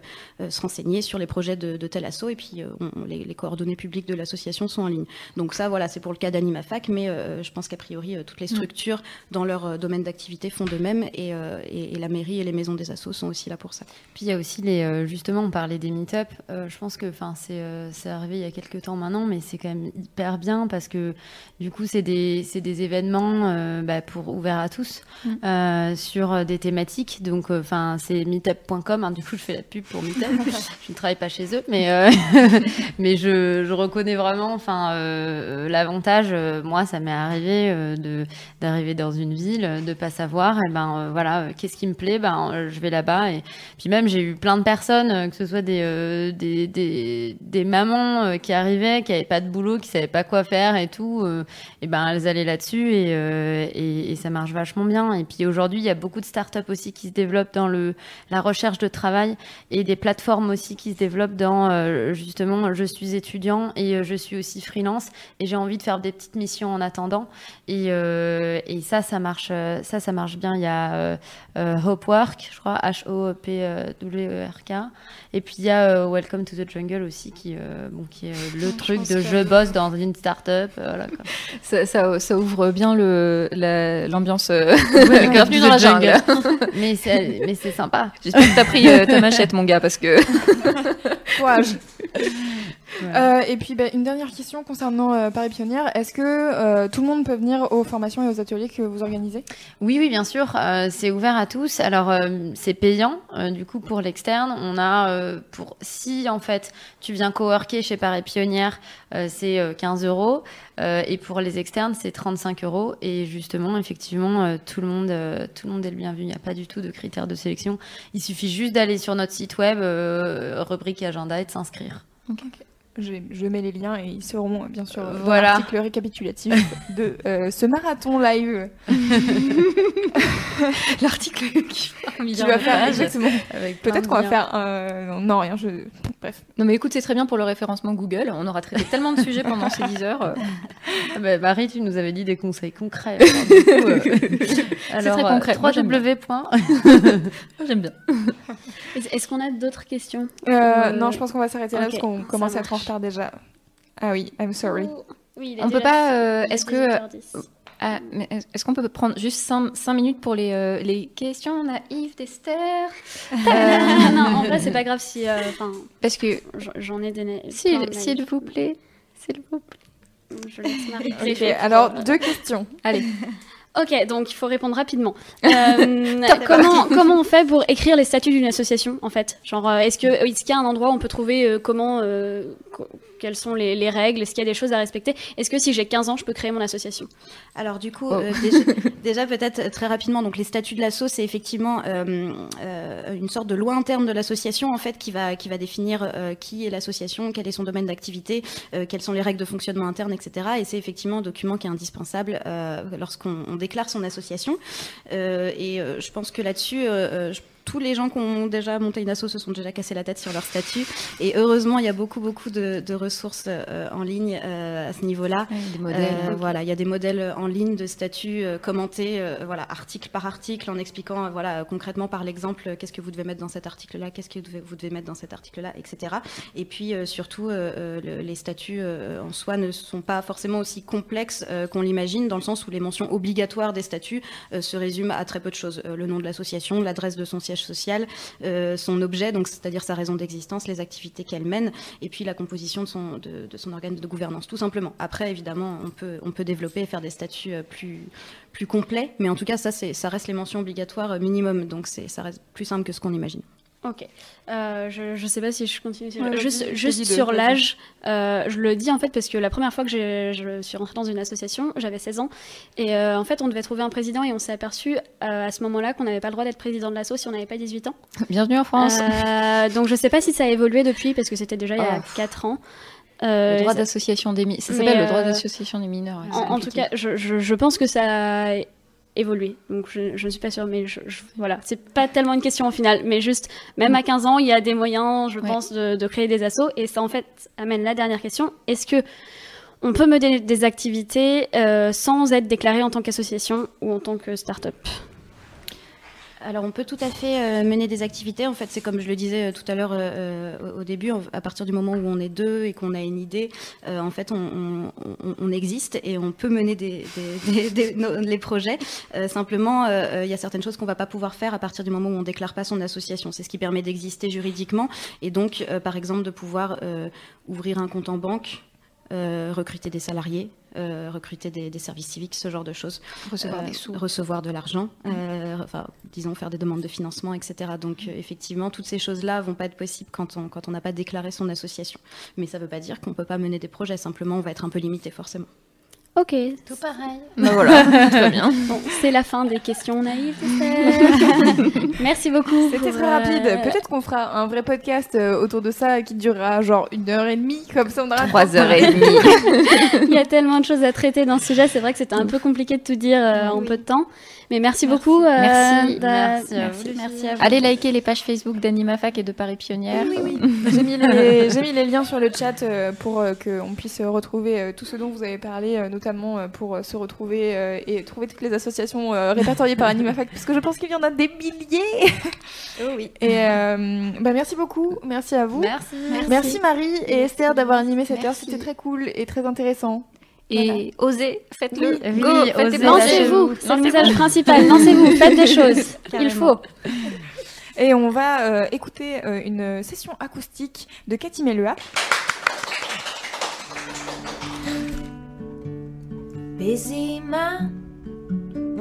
se renseigner sur les projets de, tel asso. Et puis, les, les, coordonnées publiques de l'association sont en ligne. Donc ça, voilà, c'est pour le cas d'AnimaFac, mais je pense qu'à priori, euh, toutes les mm. structures dans leur euh, domaine d'activité font de même euh, et, la mairie et les maisons des assos sont aussi là pour ça. Puis il y a aussi les, justement, on parlait des meet-up. je pense que, c'est arrivé il y a quelques temps maintenant, mais c'est quand même hyper bien parce que du coup, c'est des, des événements bah, pour ouverts à tous mm. sur des thématiques. Donc, enfin, c'est meetup.com. Hein, du coup, je fais la pub pour Meetup. je ne travaille pas chez eux, mais mais je, je, reconnais vraiment, enfin, l'avantage. moi, ça m'est arrivé d'arriver dans une ville, de pas savoir, et ben euh, voilà, euh, qu'est-ce qui me plaît, ben euh, je vais là-bas. Et puis même j'ai eu plein de personnes, que ce soit des des, des, mamans qui arrivaient, qui avaient pas de boulot, qui savaient pas quoi faire et tout, et ben elles allaient là-dessus et, et, et, ça marche vachement bien. Et puis aujourd'hui il y a beaucoup de startups aussi qui se développent dans le la recherche de travail et des plateformes aussi qui se développent dans justement je suis étudiant et je suis aussi freelance et j'ai envie de faire des petites missions en attendant et euh, et, ça, ça marche, euh, ça, ça marche bien. Il y a euh, Hopework, je crois, H-O-P-W-E-R-K. Et puis il y a Welcome to the Jungle aussi, qui, bon, qui est le truc de je bosse dans une start-up. Voilà, ça, ça, ouvre bien l'ambiance. Bienvenue dans la jungle. mais c'est sympa. J'espère que tu as pris ta machette, mon gars, parce que. Courage. Euh, et puis, bah, une dernière question concernant euh, Paris Pionnière. Est-ce que euh, tout le monde peut venir aux formations et aux ateliers que vous organisez? Oui, oui, bien sûr. euh, c'est ouvert à tous. Alors, c'est payant. du coup, pour l'externe, on a pour si en fait tu viens coworker chez Paris Pionnière, c'est euh, 15 euros. Et pour les externes, c'est 35 euros. Et justement, effectivement, tout le monde, tout le monde est le bienvenu. Il n'y a pas du tout de critères de sélection. Il suffit juste d'aller sur notre site web, rubrique agenda, et de s'inscrire. Je, je mets les liens et ils seront euh, bien sûr dans Voilà. l'article récapitulatif de euh, ce marathon live L'article qui un va faire pages. exactement. Peut-être qu'on va faire un... non rien. Je bref. Non mais écoute, c'est très bien pour le référencement Google. On aura traité tellement de sujets pendant ces 10 heures. euh. Ah bah, Marie, tu nous avais dit des conseils concrets. Alors, euh, alors, très euh, concret. Moi, j'aime bien. 3W. point. J'aime bien. Est- Est-ce qu'on a d'autres questions Euh, Euh, non, je pense qu'on va s'arrêter là parce qu'on commence à être en. Retard déjà. Ah oui, I'm sorry. Oh, Oui, il est On peut pas. euh, Est-ce que 18h10. ah, est-ce qu'on peut prendre juste 5, minutes pour les, euh, les questions? Naïves d'Esther Euh, non, en vrai, c'est pas grave si. euh, Parce que j'en- ai plein s'il vous plaît, s'il vous plaît. Je laisse Marie Ok, griffer pour, alors euh, deux questions. Allez. Ok, donc il faut répondre rapidement. Euh, comment, comment on fait pour écrire les statuts d'une association, en fait? Genre, euh, est-ce que qu'il y a un endroit où on peut trouver euh, comment, euh, quelles sont les, les règles Est-ce qu'il y a des choses à respecter? Est-ce que si j'ai 15 ans, je peux créer mon association? Alors du coup, Oh. euh, déjà, déjà, peut-être euh, très rapidement, donc les statuts de l'asso, c'est effectivement euh, euh, une sorte de loi interne de l'association en fait qui va qui va définir euh, qui est l'association, quel est son domaine d'activité, euh, quelles sont les règles de fonctionnement interne, etc. Et c'est effectivement un document qui est indispensable euh, lorsqu'on on déclare son association. Euh, et euh, je pense que là-dessus, je- tous les gens qui ont déjà monté une asso se sont déjà cassé la tête sur leur statut. Et heureusement, il y a beaucoup beaucoup de, de ressources euh, en ligne euh, à ce niveau-là. Euh, Voilà, il y a des modèles en ligne de statuts commentés, voilà, article par article, en expliquant, voilà, concrètement par l'exemple, qu'est-ce que vous devez mettre dans cet article-là, qu'est-ce que vous devez, mettre dans cet article-là, etc. Et puis surtout, le- les statuts en soi ne sont pas forcément aussi complexes qu'on l'imagine, dans le sens où les mentions obligatoires des statuts se résument à très peu de choses le nom de l'association, l'adresse de son siège social, euh, son objet, donc c'est-à-dire sa raison d'existence, les activités qu'elle mène, et puis la composition de son, organe de gouvernance, tout simplement. Après, évidemment, on peut, développer et faire des statuts euh, plus, complets, mais en tout cas, ça, ça reste les mentions obligatoires euh, minimum, donc ça reste plus simple que ce qu'on imagine. Ok. Euh, je, je sais pas si je continue. sur- Ouais, juste juste sur l'âge, euh, je le dis en fait parce que la première fois que je suis rentrée dans une association, j'avais 16 ans. Et euh, en fait, on devait trouver un président et on s'est aperçu à ce moment-là qu'on n'avait pas le droit d'être président de l'asso si on n'avait pas 18 ans. Bienvenue en France. Donc je sais pas si ça a évolué depuis parce que c'était déjà il y a Oh. 4 ans. Euh, le droit d'association des mineurs. Ça s'appelle le droit d'association des mineurs. en, en tout cas, je, je- je pense que ça a évolué. Donc je, je ne suis pas sûre, mais je, je- voilà, c'est pas tellement une question au final, mais juste, même à 15 ans, il y a des moyens, je Ouais. pense, de, de créer des assos. Et ça, en fait, amène la dernière question. Est-ce que on peut mener des activités euh, sans être déclaré en tant qu'association ou en tant que start-up? Alors, on peut tout à fait euh, mener des activités. En fait, c'est comme je le disais euh, tout à l'heure euh, au début, à partir du moment où on est deux et qu'on a une idée, en fait, on, existe et on peut mener des, les projets. Simplement, il y a certaines choses qu'on va pas pouvoir faire à partir du moment où on déclare pas son association. C'est ce qui permet d'exister juridiquement et donc, par exemple, de pouvoir ouvrir un compte en banque. recruter des salariés, euh, recruter des, des services civiques, ce genre de choses Recevoir euh, des sous. recevoir de l'argent, euh, enfin, disons faire des demandes de financement, etc. Donc effectivement, toutes ces choses-là vont pas être possibles quand on quand on n'a pas déclaré son association. Mais ça veut pas dire qu'on peut pas mener des projets. Simplement, on va être un peu limité forcément. Ok, Tout pareil. Bah voilà, tout va bien. bon, c'est la fin des questions naïves. Merci beaucoup. C'était très rapide. euh, Peut-être qu'on fera un vrai podcast euh, autour de ça qui durera genre une heure et demie, comme ça on aura Trois heures et demie. Il y a tellement de choses à traiter dans ce sujet. C'est vrai que c'était un peu compliqué de tout dire euh, en peu de temps. Mais merci, beaucoup. euh, Merci. Merci à vous, merci, les merci filles. à vous. Allez liker les pages Facebook d'AnimaFac et de Paris Pionnière. J'ai mis, les, j'ai mis les liens sur le chat euh, pour euh, qu'on puisse retrouver tout ce dont vous avez parlé, notamment pour se retrouver et trouver toutes les associations répertoriées par AnimaFac, parce que je pense qu'il y en a des milliers. Oh oui. Et euh, bah, merci beaucoup, merci à vous. Merci. Merci, Marie et Esther d'avoir animé cette heure, c'était très cool et très intéressant. Et voilà. osez, faites-le. Oui, Go, oui, faites lancez-vous. C'est le message principal. Lancez-vous, faites des choses. Carrément. Il faut. Et on va euh, écouter euh, une session acoustique de Cathy Melua.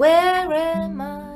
Where am I?